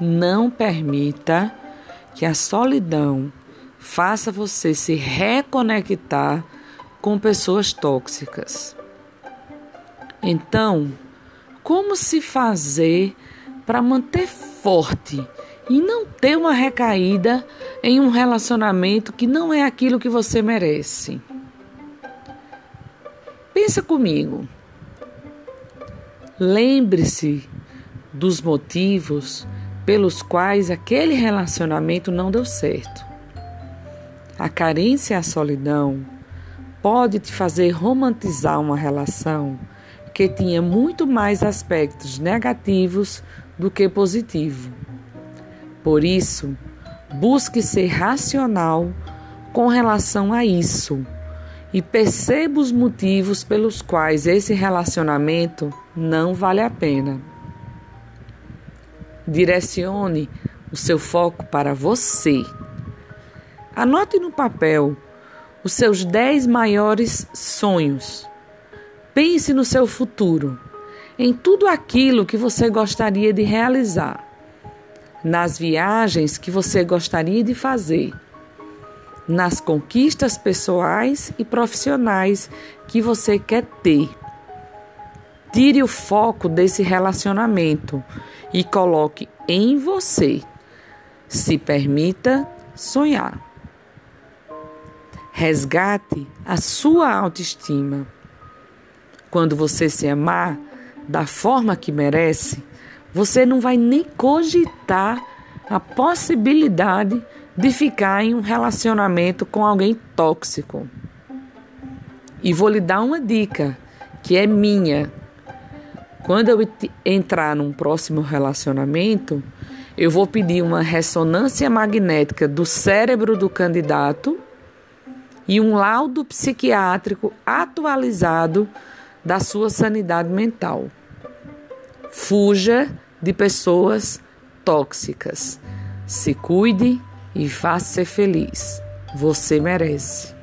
Não permita que a solidão faça você se reconectar com pessoas tóxicas. Então, como se fazer para manter forte e não ter uma recaída em um relacionamento que não é aquilo que você merece? Pensa comigo. Lembre-se dos motivos pelos quais aquele relacionamento não deu certo. A carência e a solidão pode te fazer romantizar uma relação que tinha muito mais aspectos negativos do que positivo. Por isso, busque ser racional com relação a isso e perceba os motivos pelos quais esse relacionamento não vale a pena. Direcione o seu foco para você. Anote no papel os seus dez maiores sonhos. Pense no seu futuro, em tudo aquilo que você gostaria de realizar, nas viagens que você gostaria de fazer, nas conquistas pessoais e profissionais que você quer ter. Tire o foco desse relacionamento e coloque em você. Se permita sonhar. Resgate a sua autoestima. Quando você se amar da forma que merece, você não vai nem cogitar a possibilidade de ficar em um relacionamento com alguém tóxico. E vou lhe dar uma dica que é minha. Quando eu entrar num próximo relacionamento, eu vou pedir uma ressonância magnética do cérebro do candidato e um laudo psiquiátrico atualizado da sua sanidade mental. Fuja de pessoas tóxicas. Se cuide e faça ser feliz. Você merece.